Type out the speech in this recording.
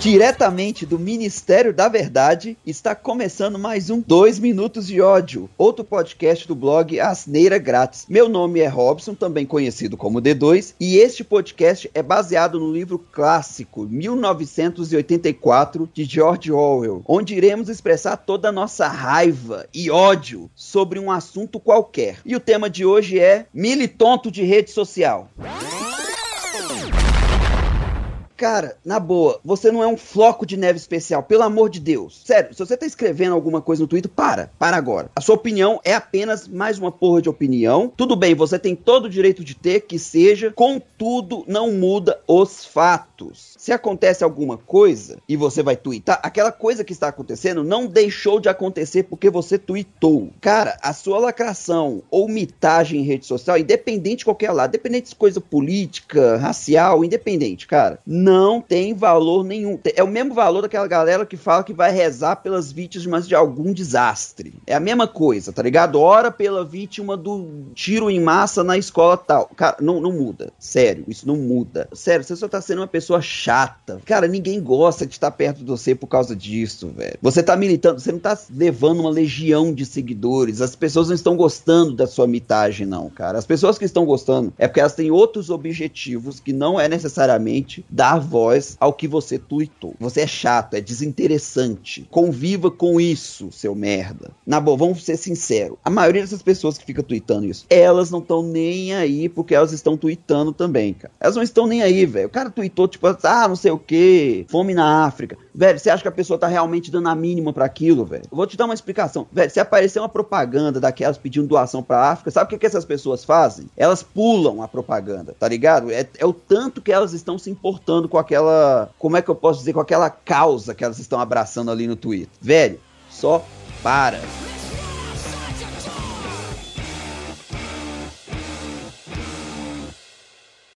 Diretamente do Ministério da Verdade, está começando mais um 2 Minutos de Ódio, outro podcast do blog Asneira Grátis. Meu nome é Robson, também conhecido como D2, e este podcast é baseado no livro clássico 1984 de George Orwell, onde iremos expressar toda a nossa raiva e ódio sobre um assunto qualquer. E o tema de hoje é militonto de rede social. Cara, na boa, você não é um floco de neve especial, pelo amor de Deus. Sério, se você tá escrevendo alguma coisa no Twitter, para, para agora. A sua opinião é apenas mais uma porra de opinião. Tudo bem, você tem todo o direito de ter que seja, contudo, não muda os fatos. Se acontece alguma coisa e você vai twittar, aquela coisa que está acontecendo não deixou de acontecer porque você tweetou. Cara, a sua lacração ou mitagem em rede social, independente de qualquer lado, independente de coisa política, racial, independente, cara, não tem valor nenhum. É o mesmo valor daquela galera que fala que vai rezar pelas vítimas de algum desastre. É a mesma coisa, tá ligado? Ora pela vítima do tiro em massa na escola tal. Cara, não, não muda. Sério, isso não muda. Sério, você só tá sendo uma pessoa chata. Cara, ninguém gosta de estar perto de você por causa disso, velho. Você tá militando, você não tá levando uma legião de seguidores. As pessoas não estão gostando da sua mitagem, não, cara. As pessoas que estão gostando é porque elas têm outros objetivos que não é necessariamente dar dar voz ao que você tuitou. Você é chato, é desinteressante. Conviva com isso, seu merda. Na boa, vamos ser sinceros. A maioria dessas pessoas que fica tweetando isso, elas não estão nem aí porque elas estão tweetando também, cara. Elas não estão nem aí, velho. O cara tweetou, tipo, ah, não sei o que, fome na África. Velho, você acha que a pessoa tá realmente dando a mínima para aquilo, velho? vou te dar uma explicação. Velho, se aparecer uma propaganda daquelas pedindo doação pra África, sabe o que, que essas pessoas fazem? Elas pulam a propaganda, tá ligado? É, é o tanto que elas estão se importando com aquela. Como é que eu posso dizer? Com aquela causa que elas estão abraçando ali no Twitter. Velho, só para.